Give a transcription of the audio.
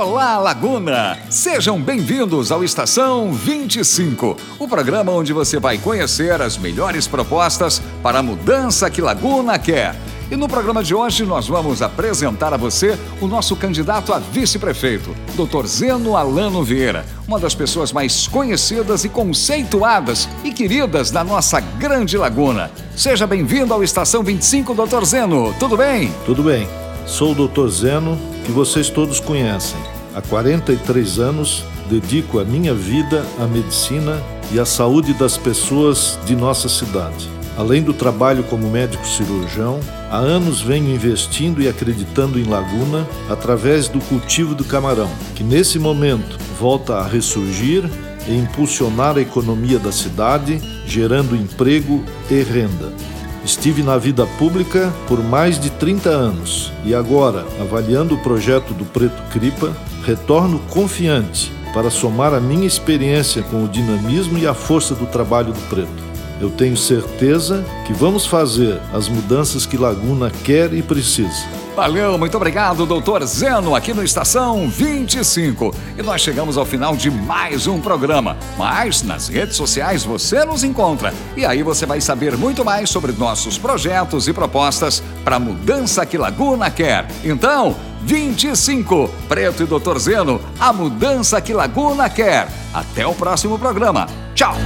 Olá, Laguna! Sejam bem-vindos ao Estação 25, o programa onde você vai conhecer as melhores propostas para a mudança que Laguna quer. E no programa de hoje nós vamos apresentar a você o nosso candidato a vice-prefeito, Dr. Zeno Alano Vieira, uma das pessoas mais conhecidas e conceituadas e queridas da nossa grande Laguna. Seja bem-vindo ao Estação 25, Dr. Zeno. Tudo bem? Tudo bem. Sou o Dr. Zeno, que vocês todos conhecem. Há 43 anos dedico a minha vida à medicina e à saúde das pessoas de nossa cidade. Além do trabalho como médico cirurgião, há anos venho investindo e acreditando em Laguna através do cultivo do camarão, que nesse momento volta a ressurgir e impulsionar a economia da cidade, gerando emprego e renda. Estive na vida pública por mais de 30 anos e agora, avaliando o projeto do Preto Cripa, retorno confiante para somar a minha experiência com o dinamismo e a força do trabalho do Preto. Eu tenho certeza que vamos fazer as mudanças que Laguna quer e precisa. Valeu, muito obrigado, doutor Zeno, aqui no Estação 25. E nós chegamos ao final de mais um programa. Mas nas redes sociais você nos encontra. E aí você vai saber muito mais sobre nossos projetos e propostas para a mudança que Laguna quer. Então, 25, Preto e Doutor Zeno, a mudança que Laguna quer. Até o próximo programa. Tchau!